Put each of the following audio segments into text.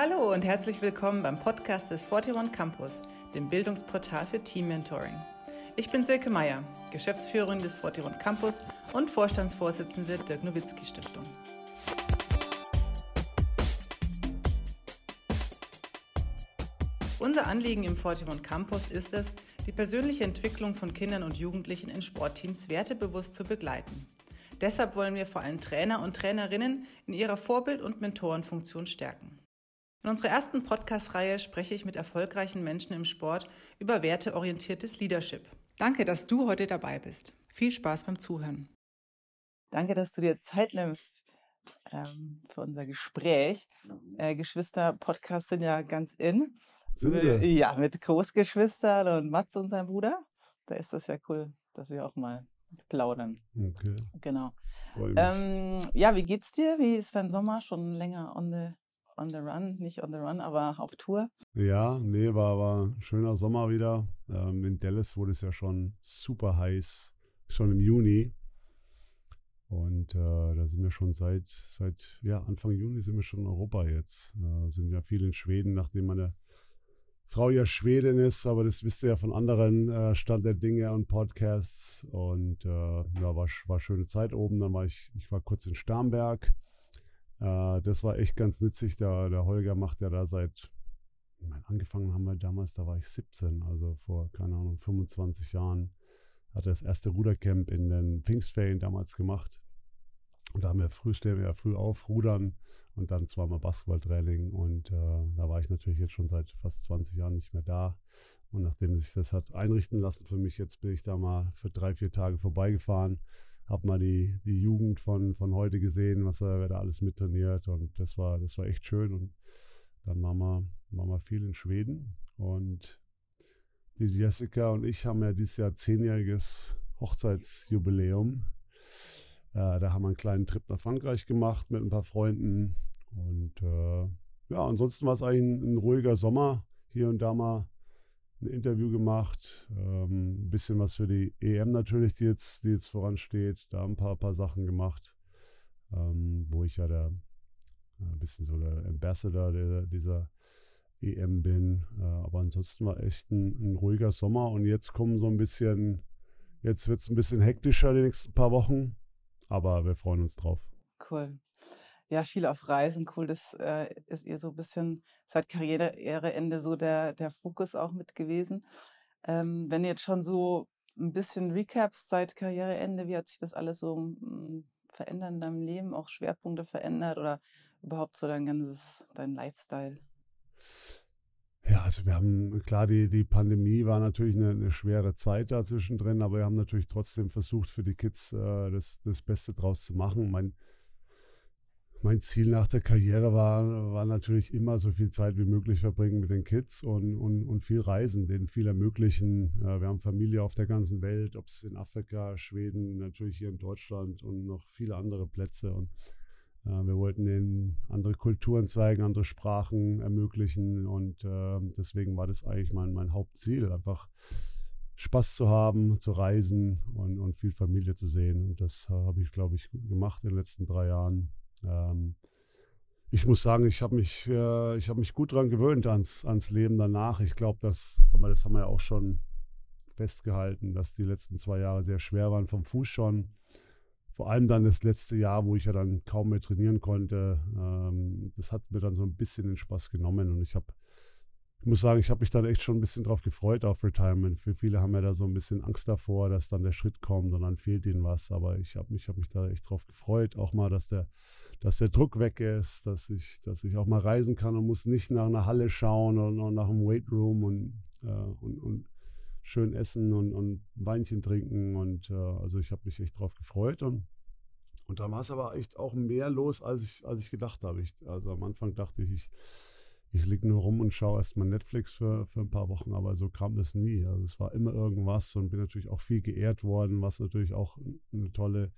Hallo und herzlich willkommen beim Podcast des 41 Campus, dem Bildungsportal für Team Mentoring. Ich bin Silke Meyer, Geschäftsführerin des 41 Campus und Vorstandsvorsitzende der Nowitzki Stiftung. Unser Anliegen im 41 Campus ist es, die persönliche Entwicklung von Kindern und Jugendlichen in Sportteams wertebewusst zu begleiten. Deshalb wollen wir vor allem Trainer und Trainerinnen in ihrer Vorbild- und Mentorenfunktion stärken. In unserer ersten Podcast-Reihe spreche ich mit erfolgreichen Menschen im Sport über werteorientiertes Leadership. Danke, dass du heute dabei bist. Viel Spaß beim Zuhören. Danke, dass du dir Zeit nimmst ähm, für unser Gespräch. Äh, Geschwister-Podcasts sind ja ganz in. Sind sie? Ja, mit Großgeschwistern und Mats und seinem Bruder. Da ist das ja cool, dass wir auch mal plaudern. Okay. Genau. Ähm, ja, wie geht's dir? Wie ist dein Sommer? Schon länger on the, on the run, nicht on the run, aber auf Tour? ja, nee, war, ein schöner Sommer wieder. Ähm, in Dallas wurde es ja schon super heiß, schon im Juni. Und äh, da sind wir schon seit, seit ja, Anfang Juni sind wir schon in Europa jetzt. Äh, sind ja viel in Schweden, nachdem meine Frau ja Schwedin ist, aber das wisst ihr ja von anderen äh, Stand der Dinge und Podcasts. Und äh, ja, war, war schöne Zeit oben. Dann war ich, ich war kurz in Starnberg. Äh, das war echt ganz nützlich. Der, der Holger macht ja da seit, ich meine, angefangen haben wir damals, da war ich 17, also vor, keine Ahnung, 25 Jahren, hat er das erste Rudercamp in den Pfingstferien damals gemacht. Und da haben wir früh, stellen wir ja früh auf, rudern und dann zweimal Basketballtraining. Und äh, da war ich natürlich jetzt schon seit fast 20 Jahren nicht mehr da. Und nachdem sich das hat einrichten lassen für mich, jetzt bin ich da mal für drei, vier Tage vorbeigefahren, habe mal die, die Jugend von, von heute gesehen, was er wer da alles mittrainiert. Und das war, das war echt schön. Und dann waren wir, waren wir viel in Schweden. Und die Jessica und ich haben ja dieses Jahr zehnjähriges Hochzeitsjubiläum. Äh, da haben wir einen kleinen Trip nach Frankreich gemacht mit ein paar Freunden. Und äh, ja, ansonsten war es eigentlich ein, ein ruhiger Sommer. Hier und da mal ein Interview gemacht. Ähm, ein bisschen was für die EM natürlich, die jetzt, die jetzt voransteht. Da ein paar, paar Sachen gemacht, ähm, wo ich ja der äh, ein bisschen so der Ambassador der, dieser EM bin. Äh, aber ansonsten war echt ein, ein ruhiger Sommer und jetzt kommen so ein bisschen, jetzt wird es ein bisschen hektischer die nächsten paar Wochen. Aber wir freuen uns drauf. Cool. Ja, viel auf Reisen, cool. Das äh, ist ihr so ein bisschen seit Karriereende so der, der Fokus auch mit gewesen. Ähm, wenn ihr jetzt schon so ein bisschen Recaps seit Karriereende, wie hat sich das alles so mm, verändert in deinem Leben, auch Schwerpunkte verändert oder überhaupt so dein ganzes, dein Lifestyle? Ja, also wir haben, klar, die, die Pandemie war natürlich eine, eine schwere Zeit da zwischendrin, aber wir haben natürlich trotzdem versucht, für die Kids äh, das, das Beste draus zu machen. Mein, mein Ziel nach der Karriere war, war natürlich immer so viel Zeit wie möglich verbringen mit den Kids und, und, und viel reisen, denen viel ermöglichen. Äh, wir haben Familie auf der ganzen Welt, ob es in Afrika, Schweden, natürlich hier in Deutschland und noch viele andere Plätze. Und äh, wir wollten ihnen andere Kulturen zeigen, andere Sprachen ermöglichen und äh, deswegen war das eigentlich mein, mein Hauptziel, einfach Spaß zu haben, zu reisen und, und viel Familie zu sehen. Und das habe ich, glaube ich, gemacht in den letzten drei Jahren. Ähm, ich muss sagen, ich habe mich, äh, habe mich gut daran gewöhnt ans, ans Leben danach. Ich glaube, das haben wir ja auch schon festgehalten, dass die letzten zwei Jahre sehr schwer waren vom Fuß schon vor allem dann das letzte Jahr, wo ich ja dann kaum mehr trainieren konnte, ähm, das hat mir dann so ein bisschen den Spaß genommen und ich habe, ich muss sagen, ich habe mich dann echt schon ein bisschen drauf gefreut auf Retirement. Für viele haben ja da so ein bisschen Angst davor, dass dann der Schritt kommt und dann fehlt ihnen was, aber ich habe mich, hab mich da echt drauf gefreut, auch mal, dass der, dass der Druck weg ist, dass ich, dass ich auch mal reisen kann und muss nicht nach einer Halle schauen oder nach einem Weightroom und, äh, und, und schön essen und, und Weinchen trinken. Und äh, also ich habe mich echt drauf gefreut. Und, und da war es aber echt auch mehr los, als ich, als ich gedacht habe. Ich, also am Anfang dachte ich, ich, ich liege nur rum und schaue erstmal Netflix für, für ein paar Wochen, aber so kam das nie. Also es war immer irgendwas und bin natürlich auch viel geehrt worden, was natürlich auch eine tolle,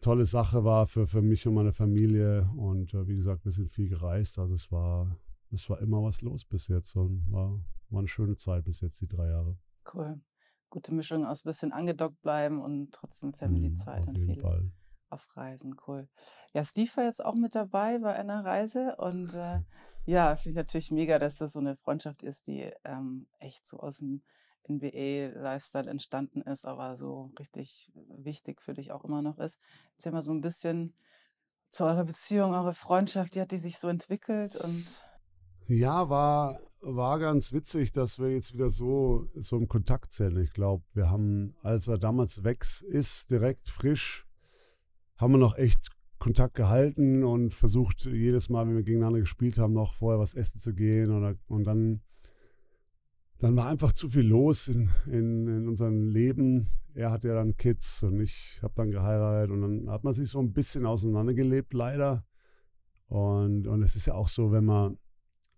tolle Sache war für, für mich und meine Familie. Und äh, wie gesagt, wir sind viel gereist. Also es war, es war immer was los bis jetzt und war, war eine schöne Zeit bis jetzt, die drei Jahre. Cool. Gute Mischung aus bisschen angedockt bleiben und trotzdem Family-Zeit Auf und jeden viel Fall. auf Reisen. Cool. Ja, Steve war jetzt auch mit dabei bei einer Reise und äh, Ja, finde ich natürlich mega, dass das so eine Freundschaft ist, die ähm, echt so aus dem NBA-Lifestyle entstanden ist, aber so richtig wichtig für dich auch immer noch ist. Erzähl mal so ein bisschen zu eurer Beziehung, eure Freundschaft, wie hat die sich so entwickelt und ja, war, war ganz witzig, dass wir jetzt wieder so, so im Kontakt sind. Ich glaube, wir haben, als er damals weg ist, direkt frisch, haben wir noch echt Kontakt gehalten und versucht, jedes Mal, wenn wir gegeneinander gespielt haben, noch vorher was essen zu gehen. Oder, und dann, dann war einfach zu viel los in, in, in unserem Leben. Er hat ja dann Kids und ich habe dann geheiratet und dann hat man sich so ein bisschen auseinandergelebt, leider. Und, und es ist ja auch so, wenn man,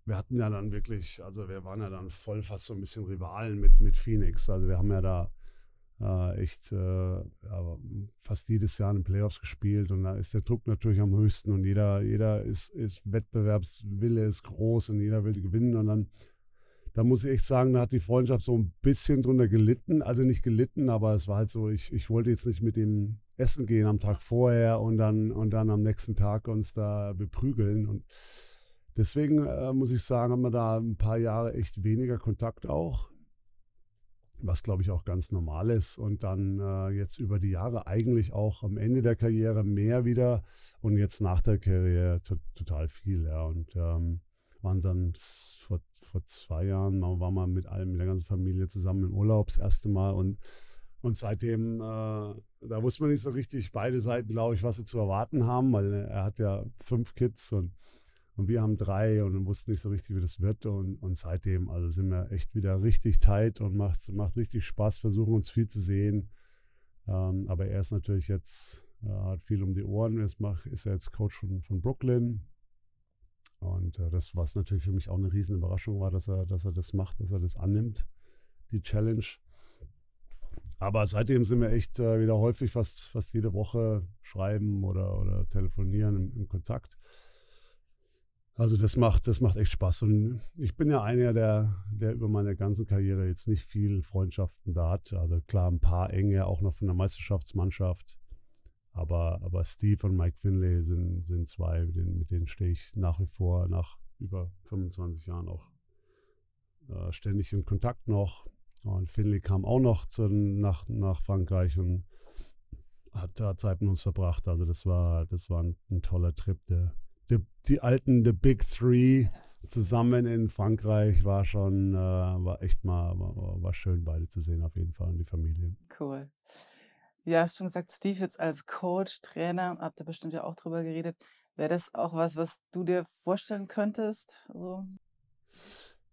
wir hatten ja dann wirklich, also wir waren ja dann voll fast so ein bisschen Rivalen mit, mit Phoenix. Also wir haben ja da äh, echt äh, fast jedes Jahr in den Playoffs gespielt und da ist der Druck natürlich am höchsten und jeder, jeder ist, ist Wettbewerbswille ist groß und jeder will gewinnen und dann da muss ich echt sagen, da hat die Freundschaft so ein bisschen drunter gelitten. Also nicht gelitten, aber es war halt so, ich, ich wollte jetzt nicht mit dem essen gehen am Tag vorher und dann, und dann am nächsten Tag uns da beprügeln. Und deswegen äh, muss ich sagen, haben wir da ein paar Jahre echt weniger Kontakt auch was glaube ich auch ganz normal ist. Und dann äh, jetzt über die Jahre eigentlich auch am Ende der Karriere mehr wieder und jetzt nach der Karriere total viel. Ja. Und ähm, waren dann vor, vor zwei Jahren, waren wir mit allem, mit der ganzen Familie zusammen im Urlaub das erste Mal und und seitdem, äh, da wusste man nicht so richtig, beide Seiten, glaube ich, was sie zu erwarten haben, weil er hat ja fünf Kids und und wir haben drei und wussten nicht so richtig, wie das wird. Und, und seitdem, also sind wir echt wieder richtig tight und macht, macht richtig Spaß, versuchen uns viel zu sehen. Ähm, aber er ist natürlich jetzt, äh, hat viel um die Ohren. Jetzt mach, ist er jetzt Coach von, von Brooklyn. Und äh, das, was natürlich für mich auch eine riesen Überraschung war, dass er, dass er das macht, dass er das annimmt, die Challenge. Aber seitdem sind wir echt äh, wieder häufig, fast, fast jede Woche schreiben oder, oder telefonieren im, im Kontakt. Also das macht, das macht echt Spaß. Und ich bin ja einer, der, der über meine ganze Karriere jetzt nicht viel Freundschaften da hat. Also klar, ein paar enge, auch noch von der Meisterschaftsmannschaft. Aber, aber Steve und Mike Finlay sind, sind zwei, mit denen, mit denen stehe ich nach wie vor, nach über 25 Jahren auch äh, ständig in Kontakt noch. Und Finlay kam auch noch zu, nach, nach Frankreich und hat da Zeit mit uns verbracht. Also das war, das war ein, ein toller Trip, der die, die alten The Big Three zusammen in Frankreich war schon, äh, war echt mal, war, war, schön, beide zu sehen auf jeden Fall und die Familie. Cool. Ja, hast schon gesagt, Steve jetzt als Coach, Trainer, habt ihr bestimmt ja auch drüber geredet. Wäre das auch was, was du dir vorstellen könntest? Also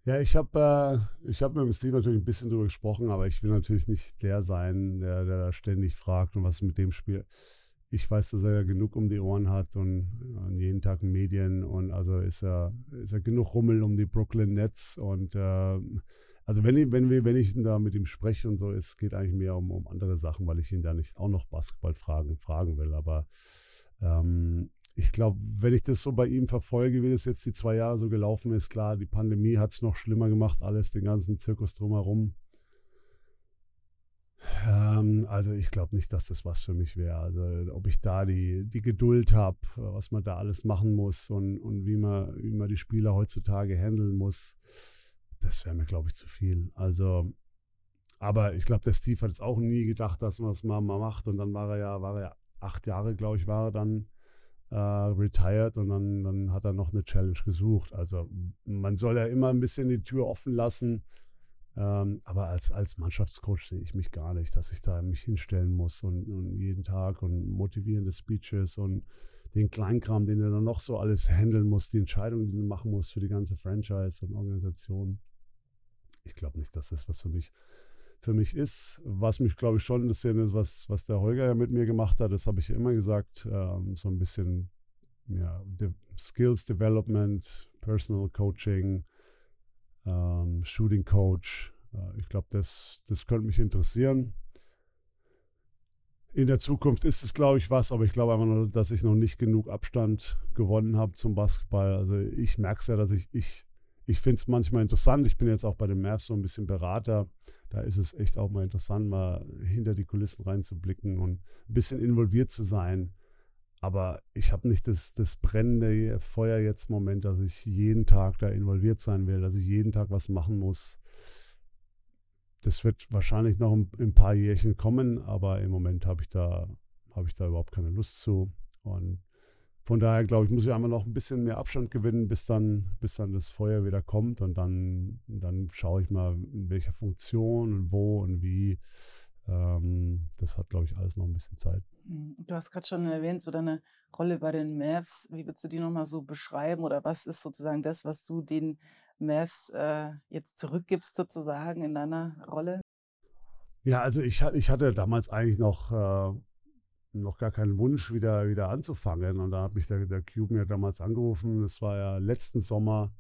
ja, ich habe äh, hab mit dem Steve natürlich ein bisschen drüber gesprochen, aber ich will natürlich nicht der sein, der, der ständig fragt und was mit dem Spiel ich weiß, dass er ja genug um die Ohren hat und, und jeden Tag Medien und also ist er, ist er genug Rummel um die Brooklyn Nets und äh, also wenn ich, wenn, wir, wenn ich da mit ihm spreche und so, es geht eigentlich mehr um, um andere Sachen, weil ich ihn da nicht auch noch Basketball fragen, fragen will. Aber ähm, ich glaube, wenn ich das so bei ihm verfolge, wie das jetzt die zwei Jahre so gelaufen ist, klar, die Pandemie hat es noch schlimmer gemacht, alles, den ganzen Zirkus drumherum. Ähm, also ich glaube nicht, dass das was für mich wäre. Also ob ich da die, die Geduld habe, was man da alles machen muss und, und wie, man, wie man die Spieler heutzutage handeln muss, das wäre mir, glaube ich, zu viel. Also, aber ich glaube, der Steve hat es auch nie gedacht, dass man es mal, mal macht. Und dann war er ja, war er acht Jahre, glaube ich, war er dann äh, retired und dann, dann hat er noch eine Challenge gesucht. Also man soll ja immer ein bisschen die Tür offen lassen ähm, aber als, als Mannschaftscoach sehe ich mich gar nicht, dass ich da mich hinstellen muss und, und jeden Tag und motivierende Speeches und den Kleinkram, den du dann noch so alles handeln musst, die Entscheidungen, die du machen musst für die ganze Franchise und Organisation. Ich glaube nicht, dass das was für mich, für mich ist. Was mich, glaube ich, schon interessiert ist, was, was der Holger ja mit mir gemacht hat, das habe ich ja immer gesagt, ähm, so ein bisschen ja, Skills Development, Personal Coaching, ähm, Shooting Coach. Äh, ich glaube, das, das könnte mich interessieren. In der Zukunft ist es, glaube ich, was, aber ich glaube einfach nur, dass ich noch nicht genug Abstand gewonnen habe zum Basketball. Also ich merke es ja, dass ich, ich, ich finde es manchmal interessant. Ich bin jetzt auch bei den Mavs so ein bisschen Berater. Da ist es echt auch mal interessant, mal hinter die Kulissen reinzublicken und ein bisschen involviert zu sein. aber ich habe nicht das, das brennende Feuer jetzt im Moment, dass ich jeden Tag da involviert sein will, dass ich jeden Tag was machen muss. Das wird wahrscheinlich noch ein, ein paar Jährchen kommen, aber im Moment habe ich da habe ich da überhaupt keine Lust zu. Und von daher glaube ich, muss ich einfach noch ein bisschen mehr Abstand gewinnen, bis dann, bis dann das Feuer wieder kommt und dann, dann schaue ich mal, in welcher Funktion und wo und wie. Ähm, das hat, glaube ich, alles noch ein bisschen Zeit. Hm, du hast gerade schon erwähnt, so deine Rolle bei den Mavs. Wie würdest du die nochmal so beschreiben oder was ist sozusagen das, was du den Mavs äh, jetzt zurückgibst sozusagen in deiner Rolle? Ja, also ich, ich hatte damals eigentlich noch äh, noch gar keinen Wunsch, wieder, wieder anzufangen. Und da hat mich der, der Cube mir damals angerufen. Das war ja letzten Sommer.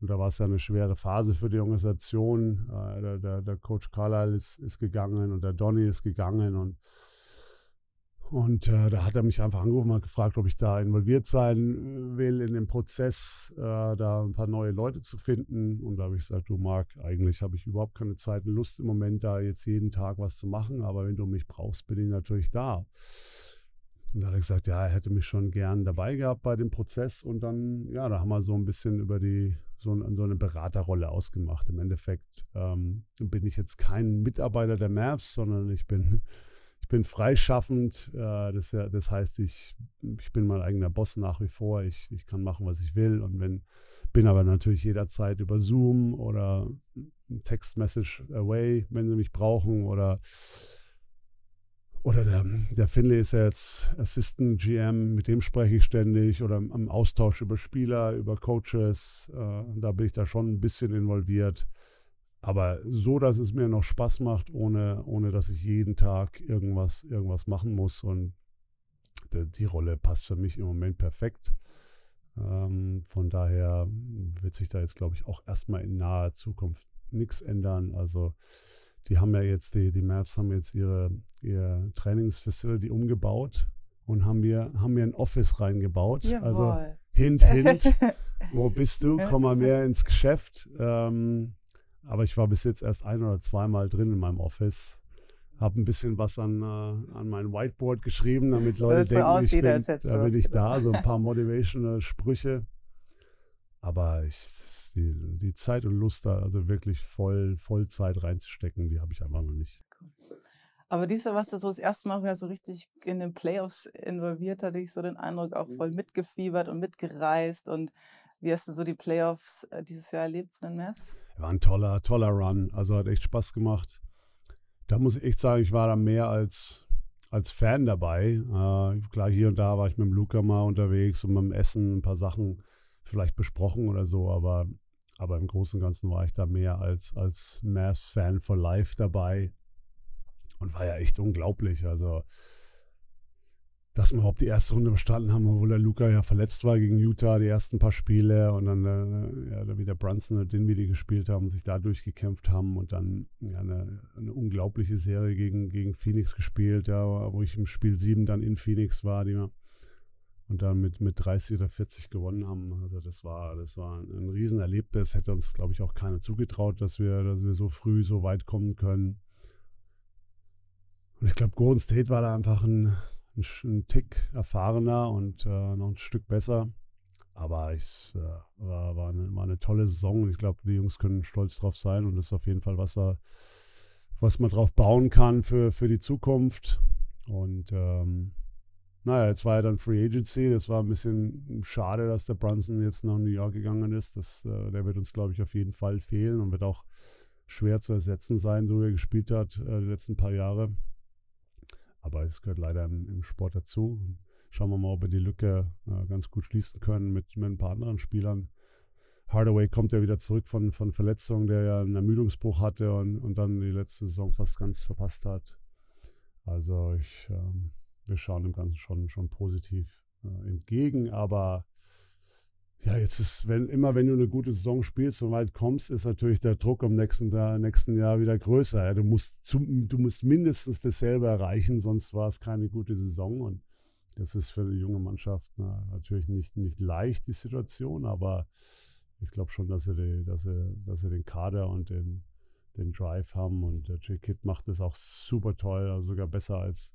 Und da war es ja eine schwere Phase für die Organisation. Äh, der, der, der, Coach Carlyle ist, ist gegangen und der Donny ist gegangen. Und und äh, da hat er mich einfach angerufen und gefragt, ob ich da involviert sein äh, will in dem Prozess, äh, da ein paar neue Leute zu finden. Und da habe ich gesagt, du Marc, eigentlich habe ich überhaupt keine Zeit und Lust im Moment, da jetzt jeden Tag was zu machen. Aber wenn du mich brauchst, bin ich natürlich da. Und da hat er gesagt, ja, er hätte mich schon gern dabei gehabt bei dem Prozess. Und dann, ja, da haben wir so ein bisschen über die, so, so eine Beraterrolle ausgemacht. Im Endeffekt ähm, bin ich jetzt kein Mitarbeiter der Mavs, sondern ich bin ich bin freischaffend. Äh, das, das, heißt, ich, ich bin mein eigener Boss nach wie vor. Ich, ich kann machen, was ich will. Und wenn, bin aber natürlich jederzeit über Zoom oder Text Message Away, wenn sie mich brauchen. Oder, oder der, der Finley ist ja jetzt Assistant GM, mit dem spreche ich ständig. Oder im Austausch über Spieler, über Coaches. Äh, da bin ich da schon ein bisschen involviert. Aber so, dass es mir noch Spaß macht, ohne, ohne dass ich jeden Tag irgendwas, irgendwas machen muss. Und die, die Rolle passt für mich im Moment perfekt. Ähm, von daher wird sich da jetzt, glaube ich, auch erstmal in naher Zukunft nichts ändern. Also die haben ja jetzt, die, die Mavs haben jetzt ihre, ihr Trainingsfacility umgebaut und haben mir, haben mir ein Office reingebaut. Jawohl. Also hint, hint. Wo bist du? Komm mal mehr ins Geschäft. Ähm, aber ich war bis jetzt erst ein oder zweimal drin in meinem Office. Habe ein bisschen was an, äh, an mein Whiteboard geschrieben, damit Leute denken, aussieht, ich bin, da bin ich da. So ein paar motivational Sprüche. Aber ich, die, die Zeit und Lust da, also wirklich voll, voll Zeit reinzustecken, die habe ich einfach noch nicht. Aber dieser, was du so das erste Mal wieder so richtig in den Playoffs involviert, hatte ich so den Eindruck, auch voll mitgefiebert und mitgereist und wie hast du so die Playoffs äh, dieses Jahr erlebt von den Mavs? War ein toller, toller Run. Also hat echt Spaß gemacht. Da muss ich echt sagen, ich war da mehr als, als Fan dabei. Äh, klar, hier und da war ich mit dem Luca mal unterwegs und beim Essen ein paar Sachen vielleicht besprochen oder so, aber, aber im Großen und Ganzen war ich da mehr als, als Mavs-Fan for Life dabei und war ja echt unglaublich. Also dass wir überhaupt die erste Runde bestanden haben, obwohl der Luca ja verletzt war gegen Utah, die ersten paar Spiele und dann äh, ja, wieder Brunson und Dinwiddie gespielt haben, sich da durchgekämpft haben und dann ja, eine, eine, unglaubliche Serie gegen, gegen Phoenix gespielt, ja, wo ich im Spiel 7 dann in Phoenix war, die und dann mit, mit 30 oder 40 gewonnen haben. Also das war, das war ein Riesenerlebnis. Hätte uns, glaube ich, auch keiner zugetraut, dass wir, dass wir so früh so weit kommen können. Und ich glaube, Golden State war da einfach ein, ein, Tick erfahrener und äh, noch ein Stück besser. Aber es äh, war, war, eine, war, eine, tolle Saison ich glaube, die Jungs können stolz drauf sein und das ist auf jeden Fall was, was man drauf bauen kann für, für die Zukunft. Und ähm, naja, jetzt war ja dann Free Agency. Das war ein bisschen schade, dass der Brunson jetzt nach New York gegangen ist. Das, äh, der wird uns, glaube ich, auf jeden Fall fehlen und wird auch schwer zu ersetzen sein, so wie er gespielt hat äh, die letzten paar Jahre. Aber es gehört leider im, im Sport dazu. Schauen wir mal, ob wir die Lücke äh, ganz gut schließen können mit, mit ein paar anderen Spielern. Hardaway kommt ja wieder zurück von, von Verletzungen, der ja einen Ermüdungsbruch hatte und, und dann die letzte Saison fast ganz verpasst hat. Also ich, ähm, wir schauen dem Ganzen schon, schon positiv äh, entgegen, aber ja, jetzt ist, wenn immer wenn du eine gute Saison spielst und weit kommst, ist natürlich der Druck am nächsten, Jahr, nächsten Jahr wieder größer. Ja, du, musst zum, du musst mindestens dasselbe erreichen, sonst war es keine gute Saison. Und das ist für eine junge Mannschaft na, natürlich nicht, nicht leicht, die Situation, aber ich glaube schon, dass sie, die, dass, sie, dass sie den Kader und den, den Drive haben. Und der J-Kid macht das auch super toll, also sogar besser als,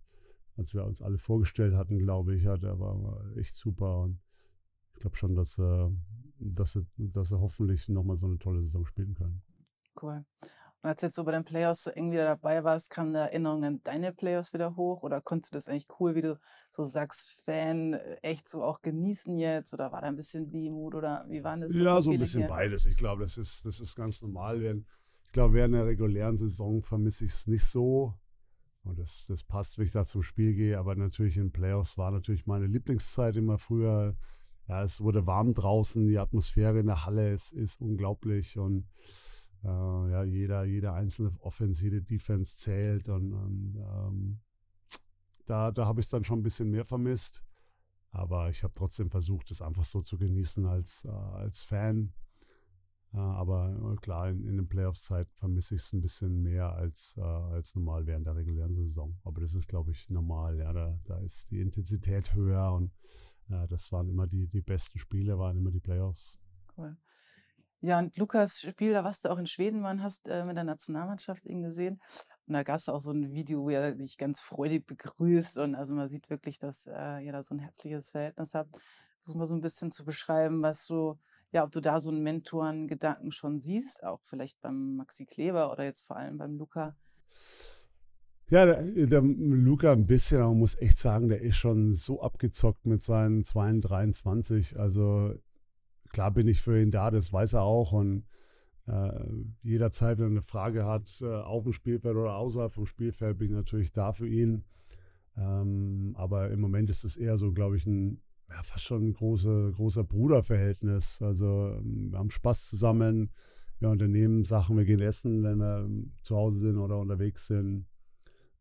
als wir uns alle vorgestellt hatten, glaube ich. Ja, der war echt super und ich glaube schon, dass, äh, dass, sie, dass sie hoffentlich nochmal so eine tolle Saison spielen können. Cool. Und als jetzt so bei den Playoffs so irgendwie dabei warst, kam eine Erinnerung an deine Playoffs wieder hoch? Oder konntest du das eigentlich cool, wie du so sagst, Fan, äh, echt so auch genießen jetzt? Oder war da ein bisschen Wehmut? Oder wie waren das? Ja, so ein bisschen hier? beides. Ich glaube, das ist, das ist ganz normal. Ich glaube, während der regulären Saison vermisse ich es nicht so. Und das, das passt, wenn ich da zum Spiel gehe. Aber natürlich in Playoffs war natürlich meine Lieblingszeit immer früher. Ja, es wurde warm draußen, die Atmosphäre in der Halle ist, ist unglaublich. Und äh, ja, jeder, jeder einzelne Offense, jede Defense zählt und, und ähm, da, da habe ich es dann schon ein bisschen mehr vermisst. Aber ich habe trotzdem versucht, es einfach so zu genießen als, äh, als Fan. Äh, aber äh, klar, in, in den Playoffs-Zeit vermisse ich es ein bisschen mehr als, äh, als normal während der regulären Saison. Aber das ist, glaube ich, normal. Ja, da, da ist die Intensität höher und äh, das waren immer die, die besten Spiele, waren immer die Playoffs. Cool. Ja, und Lukas Spiel, da warst du auch in Schweden, man hast äh, mit der Nationalmannschaft ihn gesehen. Und da gab es auch so ein Video, wo er dich ganz freudig begrüßt. Und also man sieht wirklich, dass äh, ihr da so ein herzliches Verhältnis habt. Versuch mal so ein bisschen zu beschreiben, was du, ja, ob du da so einen Mentoren-Gedanken schon siehst, auch vielleicht beim Maxi Kleber oder jetzt vor allem beim Luca. Ja, der, der Luca ein bisschen, aber man muss echt sagen, der ist schon so abgezockt mit seinen 22, 23. Also klar bin ich für ihn da, das weiß er auch. Und äh, jederzeit, wenn er eine Frage hat, äh, auf dem Spielfeld oder außerhalb vom Spielfeld, bin ich natürlich da für ihn. Ähm, aber im Moment ist es eher so, glaube ich, ein ja, fast schon ein große, großer Bruderverhältnis. Also ähm, wir haben Spaß zusammen, wir unternehmen Sachen, wir gehen essen, wenn wir zu Hause sind oder unterwegs sind.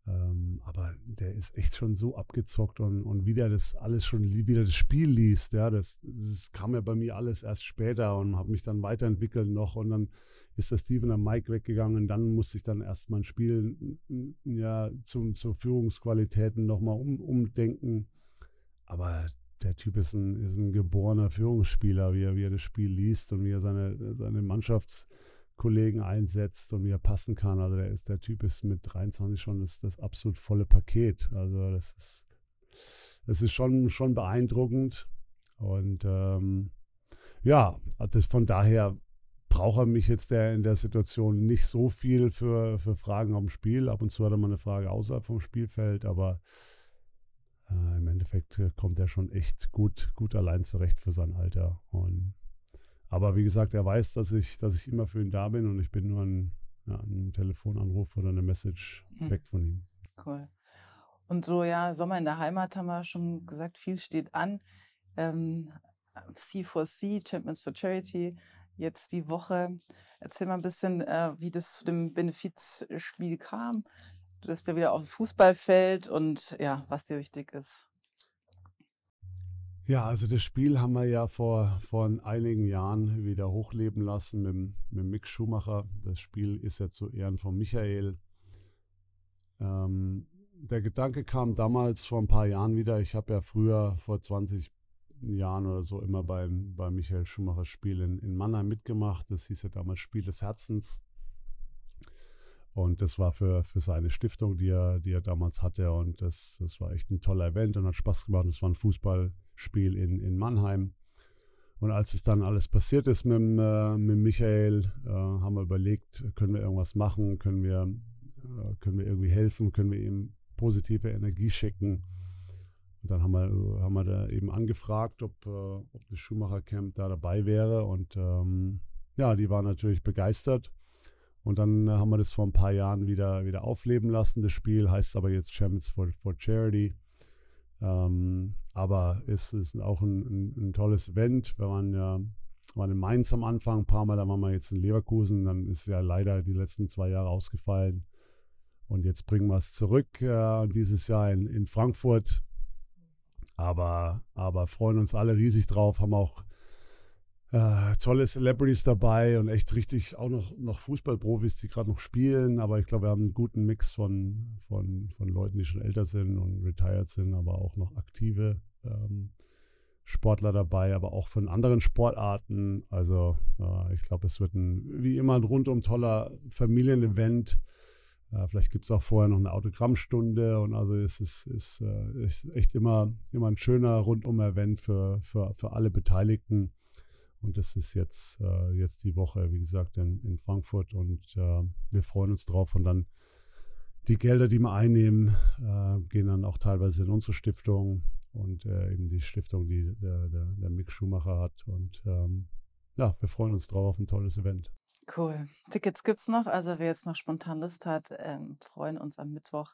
Ähm, aber der ist echt schon so abgezockt und, und wie der das alles schon wieder das Spiel liest, ja, das, das kam ja bei mir alles erst später und habe mich dann weiterentwickelt noch und dann ist der Steven am Mike weggegangen dann musste ich dann erst mein Spiel ja zum, zur Führungsqualitäten nochmal um, umdenken. Aber der Typ ist ein, ist ein geborener Führungsspieler, wie er, wie er das Spiel liest und wie er seine, seine Mannschafts- Kollegen einsetzt und er passen kann. Also der ist, der Typ ist mit 23 schon das, das absolut volle Paket. Also das ist, das ist schon, schon beeindruckend. Und ähm, ja, das von daher braucht er mich jetzt der in der Situation nicht so viel für, für Fragen am Spiel. Ab und zu hat er mal eine Frage außerhalb vom Spielfeld, aber äh, im Endeffekt kommt er schon echt gut, gut allein zurecht für sein Alter. Und aber wie gesagt, er weiß, dass ich, dass ich immer für ihn da bin und ich bin nur ein, ja, ein Telefonanruf oder eine Message hm. weg von ihm. Cool. Und so, ja, Sommer in der Heimat haben wir schon gesagt, viel steht an. Ähm, C4C, Champions for Charity, jetzt die Woche. Erzähl mal ein bisschen, äh, wie das zu dem Benefizspiel kam. Du bist ja wieder aufs Fußballfeld und ja, was dir wichtig ist. Ja, also das Spiel haben wir ja vor, vor einigen Jahren wieder hochleben lassen mit, mit Mick Schumacher. Das Spiel ist ja zu Ehren von Michael. Ähm, der Gedanke kam damals vor ein paar Jahren wieder. Ich habe ja früher vor 20 Jahren oder so immer beim, beim Michael Schumacher Spiel in, in Mannheim mitgemacht. Das hieß ja damals Spiel des Herzens. Und das war für, für seine Stiftung, die er, die er damals hatte. Und das, das war echt ein toller Event und hat Spaß gemacht. Es war ein Fußball, Spiel in, in Mannheim. Und als es dann alles passiert ist mit, äh, mit Michael, äh, haben wir überlegt, können wir irgendwas machen, können wir, äh, können wir irgendwie helfen, können wir ihm positive Energie schicken. Und dann haben wir, haben wir da eben angefragt, ob, äh, ob das Schumacher Camp da dabei wäre. Und ähm, ja, die waren natürlich begeistert. Und dann haben wir das vor ein paar Jahren wieder, wieder aufleben lassen. Das Spiel heißt aber jetzt Champions for, for Charity. Ähm, aber es ist auch ein, ein, ein, tolles Event. Wir waren ja waren in Mainz am Anfang ein paar Mal, da waren wir jetzt in Leverkusen. Dann ist ja leider die letzten zwei Jahre ausgefallen. Und jetzt bringen wir es zurück äh, dieses Jahr in, in Frankfurt. Aber, aber freuen uns alle riesig drauf, haben auch äh, tolle Celebrities dabei und echt richtig auch noch, noch Fußballprofis, die gerade noch spielen. Aber ich glaube, wir haben einen guten Mix von, von, von Leuten, die schon älter sind und retired sind, aber auch noch aktive ähm, Sportler dabei, aber auch von anderen Sportarten. Also äh, ich glaube, es wird ein, wie immer ein rundum toller Familienevent. Äh, vielleicht gibt es auch vorher noch eine Autogrammstunde und also es ist, ist, äh, ist echt immer, immer ein schöner Rundum-Event für, für, für alle Beteiligten. Und das ist jetzt, äh, jetzt die Woche, wie gesagt, in, in Frankfurt und äh, wir freuen uns drauf. Und dann die Gelder, die wir einnehmen, äh, gehen dann auch teilweise in unsere Stiftung und äh, eben die Stiftung, die der, der, der Mick Schumacher hat. Und ähm, ja, wir freuen uns drauf auf ein tolles Event. Cool. Tickets gibt es noch. Also wer jetzt noch spontan Lust hat, ähm, freuen uns am Mittwoch.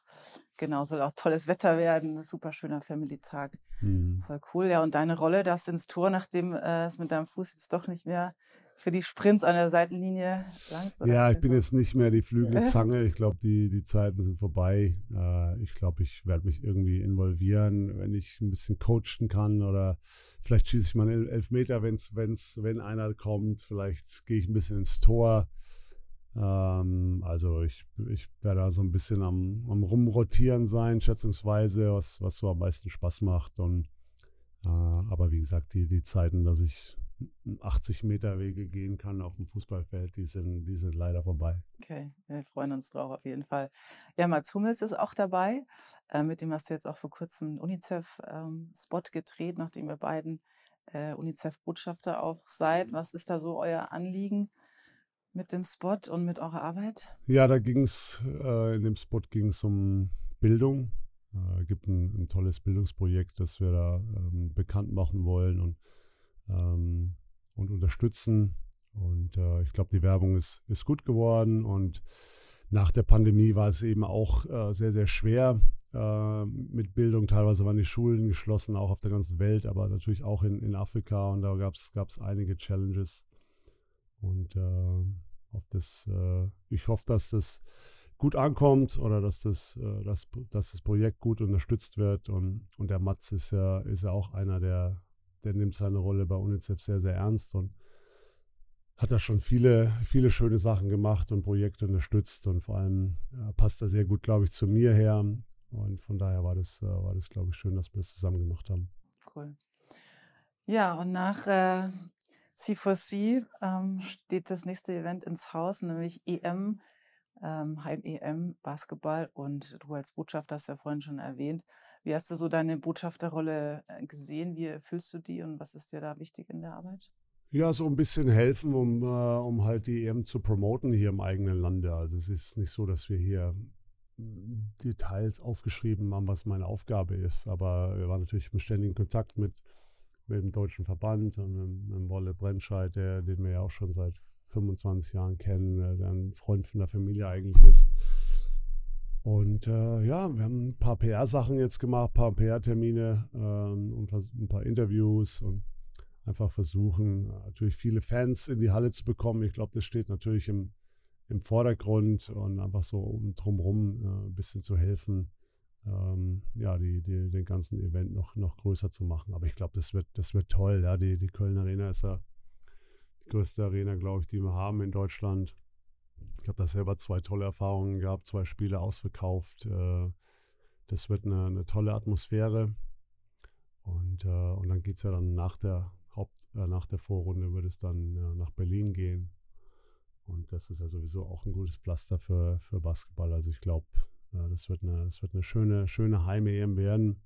Genau, soll auch tolles Wetter werden. Super schöner Family-Tag. Mhm. Voll cool. Ja, und deine Rolle darfst ins Tor, nachdem äh, es mit deinem Fuß jetzt doch nicht mehr für die Sprints an der Seitenlinie langt? Ja, ich bin jetzt nicht mehr die Flügelzange. Ich glaube, die, die Zeiten sind vorbei. Äh, ich glaube, ich werde mich irgendwie involvieren, wenn ich ein bisschen coachen kann oder vielleicht schieße ich mal einen Elfmeter, wenn's, wenn's, wenn einer kommt. Vielleicht gehe ich ein bisschen ins Tor. Ähm, also ich, ich werde da so ein bisschen am, am Rumrotieren sein, schätzungsweise, was, was so am meisten Spaß macht. Und, äh, aber wie gesagt, die, die Zeiten, dass ich 80 Meter Wege gehen kann auf dem Fußballfeld, die sind, die sind leider vorbei. Okay, wir freuen uns drauf auf jeden Fall. Ja, Mats Hummels ist auch dabei. Äh, mit dem hast du jetzt auch vor kurzem einen UNICEF-Spot ähm, gedreht, nachdem ihr beiden äh, UNICEF-Botschafter auch seid. Was ist da so euer Anliegen mit dem Spot und mit eurer Arbeit? Ja, da ging es, äh, in dem Spot ging es um Bildung. Es äh, gibt ein, ein, tolles Bildungsprojekt, das wir da ähm, bekannt machen wollen und ähm, und unterstützen. Und äh, ich glaube, die Werbung ist, ist gut geworden. Und nach der Pandemie war es eben auch äh, sehr, sehr schwer äh, mit Bildung. Teilweise waren die Schulen geschlossen, auch auf der ganzen Welt, aber natürlich auch in, in Afrika. Und da gab es einige Challenges. Und äh, auf das, äh, ich hoffe, dass das gut ankommt oder dass das, äh, dass, dass das Projekt gut unterstützt wird. Und, und der Matz ist ja, ist ja auch einer der der nimmt seine Rolle bei UNICEF sehr, sehr ernst und hat da schon viele, viele schöne Sachen gemacht und Projekte unterstützt und vor allem äh, passt er sehr gut, glaube ich, zu mir her. Und von daher war das, äh, war das, glaube ich, schön, dass wir das zusammen gemacht haben. Cool. Ja, und nach äh, C4C ähm, steht das nächste Event ins Haus, nämlich EM, ähm, Heim-EM, Basketball. Und du als Botschafter hast ja vorhin schon erwähnt, wie hast du so deine Botschafterrolle äh, gesehen? Wie erfüllst du die und was ist dir da wichtig in der Arbeit? Ja, so ein bisschen helfen, um, äh, um halt die EM zu promoten hier im eigenen Lande. Also es ist nicht so, dass wir hier Details aufgeschrieben haben, was meine Aufgabe ist. Aber wir waren natürlich im ständigen Kontakt mit, mit dem deutschen Verband und mit, mit Wolle Brennscheid, der, den wir ja auch schon seit 25 Jahren kennen, der ein Freund von der Familie eigentlich ist. Und äh, ja, wir haben ein paar PR-Sachen jetzt gemacht, ein paar PR-Termine ähm, und ein paar Interviews und einfach versuchen, natürlich viele Fans in die Halle zu bekommen. Ich glaube, das steht natürlich im, im Vordergrund und einfach so um drumherum äh, ein bisschen zu helfen, ähm, ja, die, die, den ganzen Event noch, noch größer zu machen. Aber ich glaube, das wird, das wird toll. Ja, die, die Köln Arena ist ja die größte Arena, glaube ich, die wir haben in Deutschland. Ich habe da selber zwei tolle Erfahrungen gehabt, zwei Spiele ausverkauft. Äh, das wird eine, eine tolle Atmosphäre. Und, äh, und dann geht es ja dann nach der Haupt, äh, nach der Vorrunde wird es dann nach Berlin gehen. Und das ist ja sowieso auch ein gutes Pflaster für, für Basketball. Also ich glaube, das wird eine, das wird eine schöne, schöne Heim-EM werden.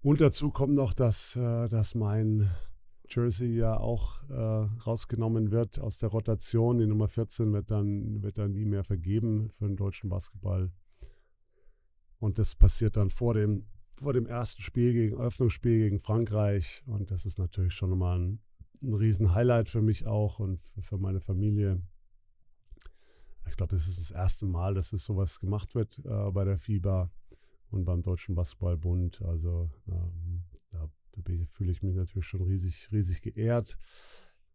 Und dazu kommt noch, dass, dass mein Jersey ja auch äh, rausgenommen wird aus der Rotation. Die Nummer 14 wird dann, wird dann nie mehr vergeben für den deutschen Basketball. Und das passiert dann vor dem, vor dem ersten Spiel gegen Öffnungsspiel gegen Frankreich. Und das ist natürlich schon nochmal ein, ein Riesen-Highlight für mich auch und für meine Familie. Ich glaube, das ist das erste Mal, dass es sowas gemacht wird äh, bei der FIBA und beim Deutschen Basketballbund. Also ähm, da fühle ich mich natürlich schon riesig, riesig geehrt.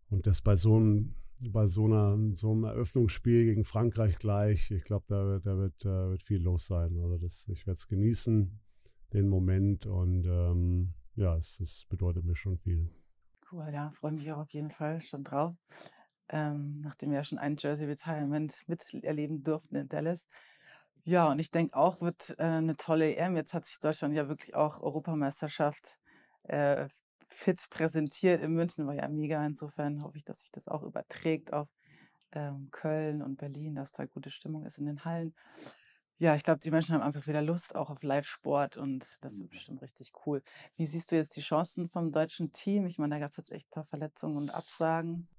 Und das bei so einem, bei so, einer, so einem Eröffnungsspiel gegen Frankreich gleich, ich glaube, da, da wird, da wird viel los sein. Also das, ich werde es genießen, den Moment. Und ähm, ja, es, es bedeutet mir schon viel. Cool, ja, freue mich auch auf jeden Fall schon drauf. Ähm, nachdem wir ja schon ein Jersey Retirement miterleben durften in Dallas. Ja, und ich denke auch, wird äh, eine tolle EM. Jetzt hat sich Deutschland ja wirklich auch Europameisterschaft äh, fit präsentiert in München, war ja mega. Insofern hoffe ich, dass sich das auch überträgt auf ähm, Köln und Berlin, dass da gute Stimmung ist in den Hallen. Ja, ich glaube, die Menschen haben einfach wieder Lust auch auf Live-Sport und das wird mhm. bestimmt richtig cool. Wie siehst du jetzt die Chancen vom deutschen Team? Ich meine, da gab es jetzt echt ein paar Verletzungen und Absagen.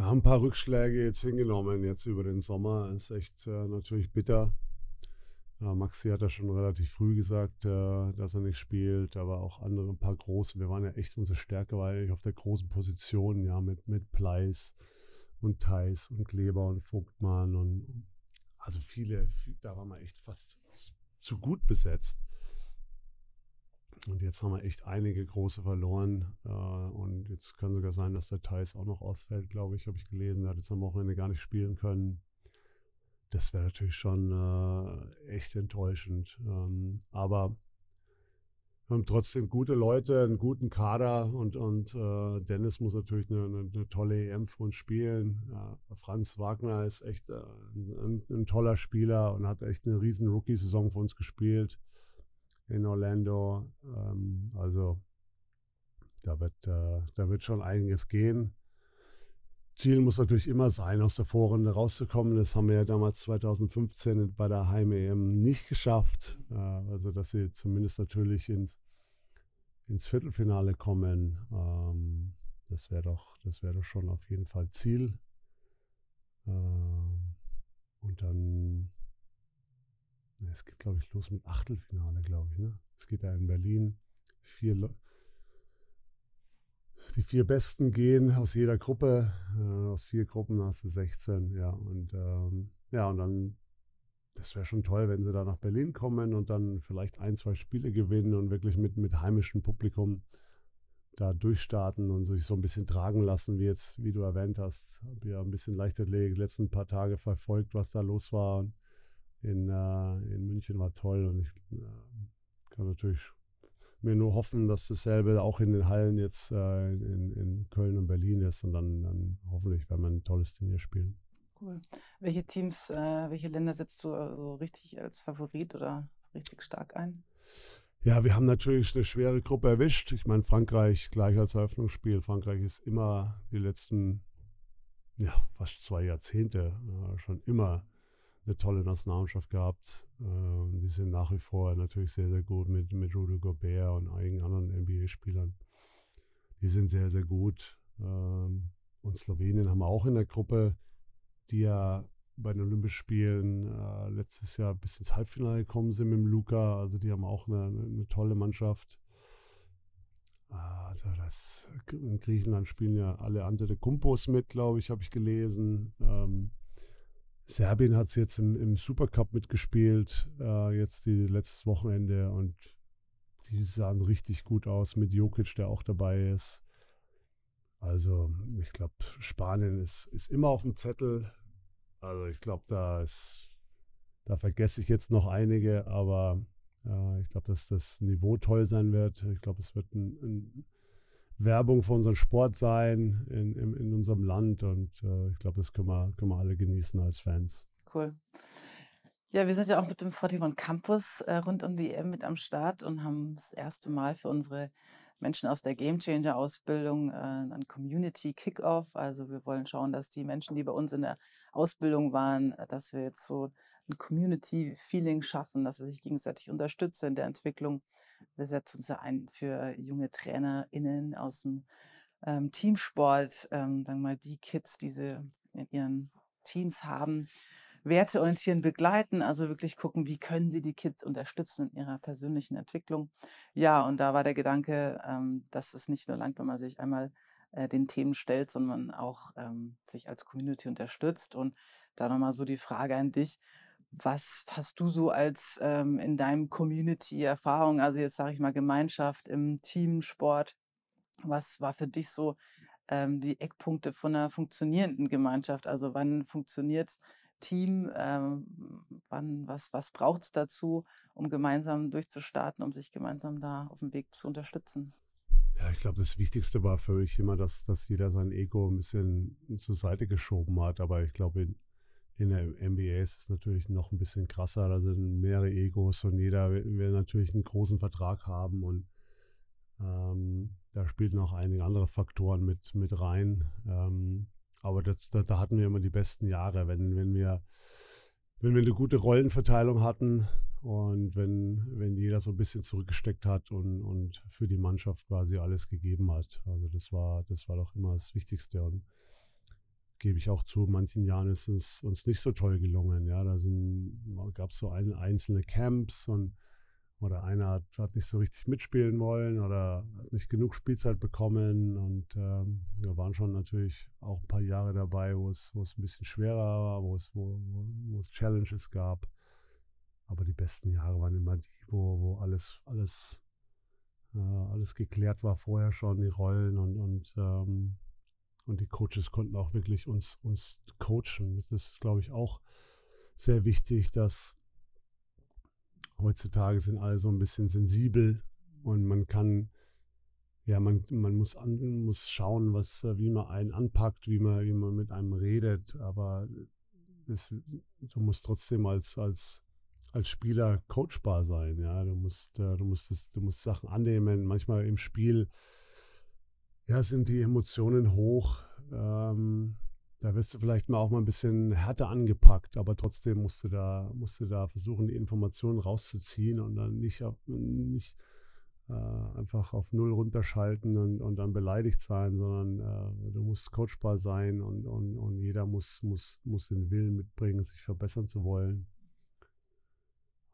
Wir haben ein paar Rückschläge jetzt hingenommen, jetzt über den Sommer. Ist echt äh, natürlich bitter. Ja, Maxi hat ja schon relativ früh gesagt, äh, dass er nicht spielt, aber auch andere, ein paar große. Wir waren ja echt unsere Stärke, war eigentlich auf der großen Position, ja, mit, mit Pleis und Theis und Kleber und Vogtmann und also viele, da waren wir echt fast zu gut besetzt. Und jetzt haben wir echt einige große verloren. Äh, und jetzt kann sogar sein, dass der Thais auch noch ausfällt, glaube ich, habe ich gelesen. Er hat jetzt am Wochenende gar nicht spielen können das wäre natürlich schon äh, echt enttäuschend. Ähm, aber wir haben trotzdem gute Leute, einen guten Kader und, und äh, Dennis muss natürlich eine, eine, eine, tolle EM für uns spielen. Franz Wagner ist echt äh, ein, ein, toller Spieler und hat echt eine riesen Rookie-Saison für uns gespielt in Orlando. Ähm, also da wird, äh, da wird schon einiges gehen. Ziel muss natürlich immer sein, aus der Vorrunde rauszukommen. Das haben wir ja damals 2015 bei der Heim-EM nicht geschafft. Äh, also, dass sie zumindest natürlich ins, ins Viertelfinale kommen. Ähm, das wäre doch, das doch schon auf jeden Fall Ziel. Ähm, und dann, es geht, glaube ich, los mit Achtelfinale, glaube ich. Ne? Es geht ja in Berlin. Vier, die vier Besten gehen aus jeder Gruppe. Äh, aus vier Gruppen hast du 16, ja. Und ähm, ja, und dann, das wäre schon toll, wenn sie da nach Berlin kommen und dann vielleicht ein, zwei Spiele gewinnen und wirklich mit, mit heimischem Publikum da durchstarten und sich so ein bisschen tragen lassen, wie jetzt, wie du erwähnt hast. Habe ja ein bisschen Leichtathletik letzten paar Tage verfolgt, was da los war. In, äh, in München war toll und ich äh, kann natürlich mir nur hoffen, dass dasselbe auch in den Hallen jetzt äh, in, in Köln und Berlin ist und dann, dann hoffentlich werden wir ein tolles Turnier spielen. Cool. Welche Teams, äh, welche Länder setzt du äh, so richtig als Favorit oder richtig stark ein? Ja, wir haben natürlich eine schwere Gruppe erwischt. Ich meine, Frankreich gleich als Eröffnungsspiel. Frankreich ist immer die letzten, ja, fast zwei Jahrzehnte äh, schon immer eine tolle Nationalmannschaft gehabt. Ähm, die sind nach wie vor natürlich sehr, sehr gut mit, mit Rudy Gobert und einigen anderen NBA-Spielern. Die sind sehr, sehr gut. Ähm, und Slowenien haben wir auch in der Gruppe, die ja bei den Olympischen Spielen äh, letztes Jahr bis ins Halbfinale gekommen sind mit Luca. Also die haben auch eine, eine tolle Mannschaft. Also das in Griechenland spielen ja alle Ante de Kumpos mit, glaube ich, habe ich gelesen. Ähm, Serbien hat es jetzt im, im Supercup mitgespielt, äh, jetzt die letztes Wochenende und die sahen richtig gut aus mit Jokic, der auch dabei ist. Also ich glaube, Spanien ist, ist immer auf dem Zettel. Also ich glaube, da ist, da vergesse ich jetzt noch einige, aber äh, ich glaube, dass das Niveau toll sein wird. Ich glaube, es wird ein, ein Werbung für unseren Sport sein in, in, in unserem Land. Und äh, ich glaube, das können wir, können wir alle genießen als Fans. Cool. Ja, wir sind ja auch mit dem 41 Campus äh, rund um die EM mit am Start und haben das erste Mal für unsere Menschen aus der Game Changer Ausbildung äh, ein Community Kickoff. Also wir wollen schauen, dass die Menschen, die bei uns in der Ausbildung waren, äh, dass wir jetzt so ein Community Feeling schaffen, dass wir sich gegenseitig unterstützen in der Entwicklung. Wir setzen uns ja ein für junge TrainerInnen aus dem ähm, Teamsport, ähm, sagen wir mal die Kids, die sie in ihren Teams haben, werteorientieren begleiten, also wirklich gucken, wie können sie die Kids unterstützen in ihrer persönlichen Entwicklung. Ja, und da war der Gedanke, ähm, dass es nicht nur langt, wenn man sich einmal äh, den Themen stellt, sondern auch ähm, sich als Community unterstützt. Und da nochmal so die Frage an dich. Was hast du so als ähm, in deinem Community-Erfahrung, also jetzt sage ich mal Gemeinschaft im Teamsport, was war für dich so ähm, die Eckpunkte von einer funktionierenden Gemeinschaft? Also wann funktioniert Team? Ähm, wann, was, was braucht es dazu, um gemeinsam durchzustarten, um sich gemeinsam da auf dem Weg zu unterstützen? Ja, ich glaube, das Wichtigste war für mich immer, dass, dass jeder sein Ego ein bisschen zur Seite geschoben hat. Aber ich glaube, in, in der NBA ist es natürlich noch ein bisschen krasser. Da sind mehrere Egos und jeder will natürlich einen großen Vertrag haben und ähm, da spielen noch einige andere Faktoren mit, mit rein. Ähm, aber das, da, da, hatten wir immer die besten Jahre, wenn, wenn wir wenn wir eine gute Rollenverteilung hatten und wenn, wenn jeder so ein bisschen zurückgesteckt hat und, und für die Mannschaft quasi alles gegeben hat. Also das war, das war doch immer das Wichtigste. Und gebe ich auch zu, manchen Jahren ist es uns nicht so toll gelungen. Ja, da gab es so ein, einzelne Camps und oder einer hat, hat, nicht so richtig mitspielen wollen oder hat nicht genug Spielzeit bekommen. Und ähm, wir waren schon natürlich auch ein paar Jahre dabei, wo es, wo es ein bisschen schwerer war, wo es, wo, wo es Challenges gab. Aber die besten Jahre waren immer die, wo, wo alles, alles, äh, alles geklärt war vorher schon, die Rollen und, und, ähm, und die Coaches konnten auch wirklich uns, uns coachen. Das ist, glaube ich, auch sehr wichtig, dass heutzutage sind alle so ein bisschen sensibel und man kann, ja, man, man muss, an, muss schauen, was, äh, wie man einen anpackt, wie man, wie man mit einem redet, aber das, du musst trotzdem als, als, als Spieler coachbar sein, ja, du musst, äh, du musst, das, du musst Sachen annehmen, manchmal im Spiel, ja, sind die Emotionen hoch, ähm, da wirst du vielleicht mal auch mal ein bisschen härter angepackt, aber trotzdem musst du da, musst du da versuchen, die Informationen rauszuziehen und dann nicht, nicht äh, einfach auf Null runterschalten und, und dann beleidigt sein, sondern äh, du musst coachbar sein und, und, und jeder muss, muss, muss den Willen mitbringen, sich verbessern zu wollen.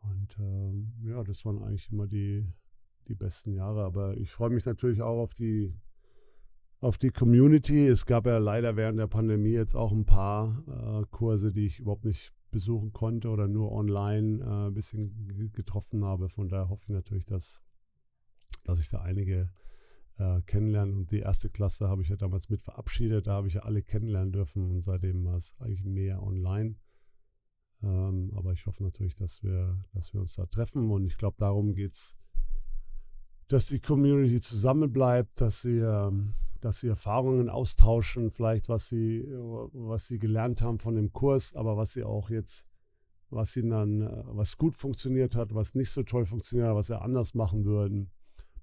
Und äh, ja, das waren eigentlich immer die, die besten Jahre. Aber ich freue mich natürlich auch auf die auf die Community. Es gab ja leider während der Pandemie jetzt auch ein paar äh, Kurse, die ich überhaupt nicht besuchen konnte oder nur online äh, ein bisschen getroffen habe. Von daher hoffe ich natürlich, dass, dass ich da einige äh, kennenlerne. Und die erste Klasse habe ich ja damals mit verabschiedet. Da habe ich ja alle kennenlernen dürfen und seitdem war es eigentlich mehr online. Ähm, aber ich hoffe natürlich, dass wir, dass wir uns da treffen und ich glaube, darum geht es, dass die Community zusammenbleibt, dass sie ähm, dass sie Erfahrungen austauschen, vielleicht was sie, was sie gelernt haben von dem Kurs, aber was sie auch jetzt, was ihnen dann, was gut funktioniert hat, was nicht so toll funktioniert hat, was sie anders machen würden,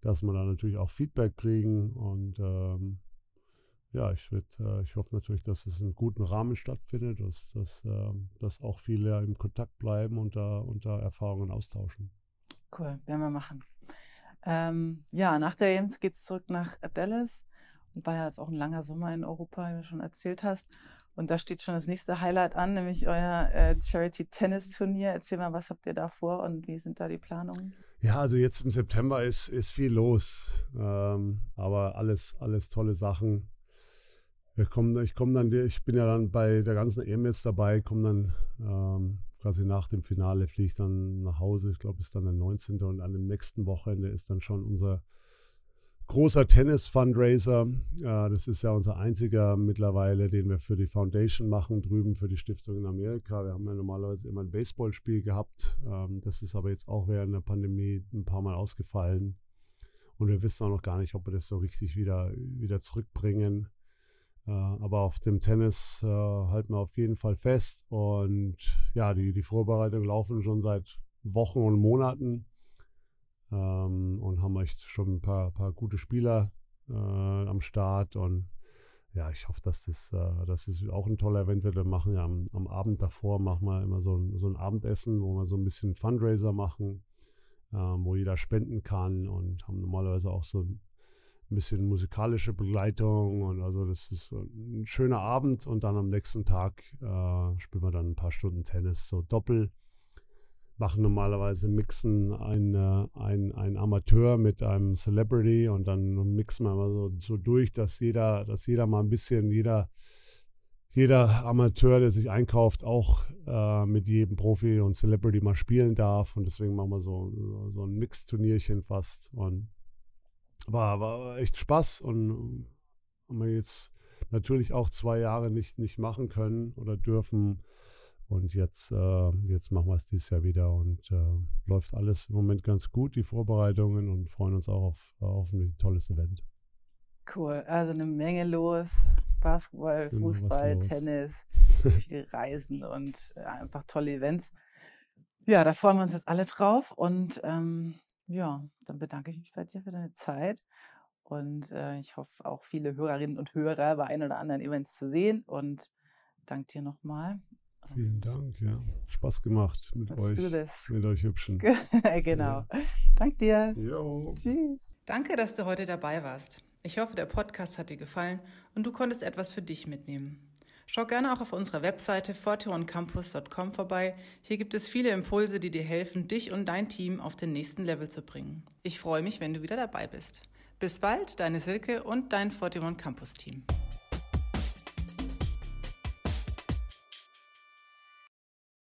dass man dann natürlich auch Feedback kriegen und ähm, ja, ich, würd, äh, ich hoffe natürlich, dass es in guten Rahmen stattfindet, dass, dass, äh, dass auch viele im Kontakt bleiben und da, und da Erfahrungen austauschen. Cool, werden wir machen. Ähm, ja, nach der EMS geht es zurück nach Dallas. War ja jetzt auch ein langer Sommer in Europa, wie du schon erzählt hast. Und da steht schon das nächste Highlight an, nämlich euer äh, Charity Tennis Turnier. Erzähl mal, was habt ihr da vor und wie sind da die Planungen? Ja, also jetzt im September ist, ist viel los. Ähm, aber alles, alles tolle Sachen. Wir kommen, ich komme dann, ich bin ja dann bei der ganzen EM jetzt dabei, komme dann ähm, quasi nach dem Finale, fliege ich dann nach Hause. Ich glaube, es ist dann der 19. und an dem nächsten Wochenende ist dann schon unser großer Tennis-Fundraiser. Äh, das ist ja unser einziger mittlerweile, den wir für die Foundation machen, drüben für die Stiftung in Amerika. Wir haben ja normalerweise immer ein Baseballspiel gehabt. Ähm, das ist aber jetzt auch während der Pandemie ein paar Mal ausgefallen. Und wir wissen auch noch gar nicht, ob wir das so richtig wieder, wieder zurückbringen. Aber auf dem Tennis äh, halten wir auf jeden Fall fest. Und ja, die, die Vorbereitungen laufen schon seit Wochen und Monaten ähm, und haben echt schon ein paar, paar gute Spieler äh, am Start und ja, ich hoffe, dass das, äh, das ist auch ein toller Event wird. Wir machen ja am, am, Abend davor machen wir immer so ein, so ein Abendessen, wo wir so ein bisschen Fundraiser machen, äh, wo jeder spenden kann und haben normalerweise auch so ein bisschen musikalische Begleitung und also das ist ein schöner Abend und dann am nächsten Tag äh, spielen wir dann ein paar Stunden Tennis, so Doppel machen normalerweise mixen ein, äh, ein, ein Amateur mit einem Celebrity und dann mixen wir mal so, so durch, dass jeder, dass jeder mal ein bisschen, jeder, jeder Amateur, der sich einkauft, auch äh, mit jedem Profi und Celebrity mal spielen darf. Und deswegen machen wir so, so, so ein Mix-Turnierchen fast. Und war, war echt Spaß und haben wir jetzt natürlich auch zwei Jahre nicht, nicht machen können oder dürfen. Und jetzt, äh, jetzt machen wir es dieses Jahr wieder und äh, läuft alles im Moment ganz gut, die Vorbereitungen und freuen uns auch auf, auf ein tolles Event. Cool, also eine Menge los. Basketball, Fußball, Tennis, viel Reisen und äh, einfach tolle Events. Ja, da freuen wir uns jetzt alle drauf und ähm, ja, dann bedanke ich mich bei dir für deine Zeit Und äh, ich hoffe auch viele Hörerinnen und Hörer bei ein oder anderen Events zu sehen. Und danke dir nochmal. Vielen Dank, ja. Spaß gemacht mit euch. Mit euch Hübschen. genau. Ja. Dank dir. Jo. Tschüss. Danke, dass du heute dabei warst. Ich hoffe, der Podcast hat dir gefallen und du konntest etwas für dich mitnehmen. Schau gerne auch auf unserer Webseite forteoncampus.com vorbei. Hier gibt es viele Impulse, die dir helfen, dich und dein Team auf den nächsten Level zu bringen. Ich freue mich, wenn du wieder dabei bist. Bis bald, deine Silke und dein Forteon Campus Team.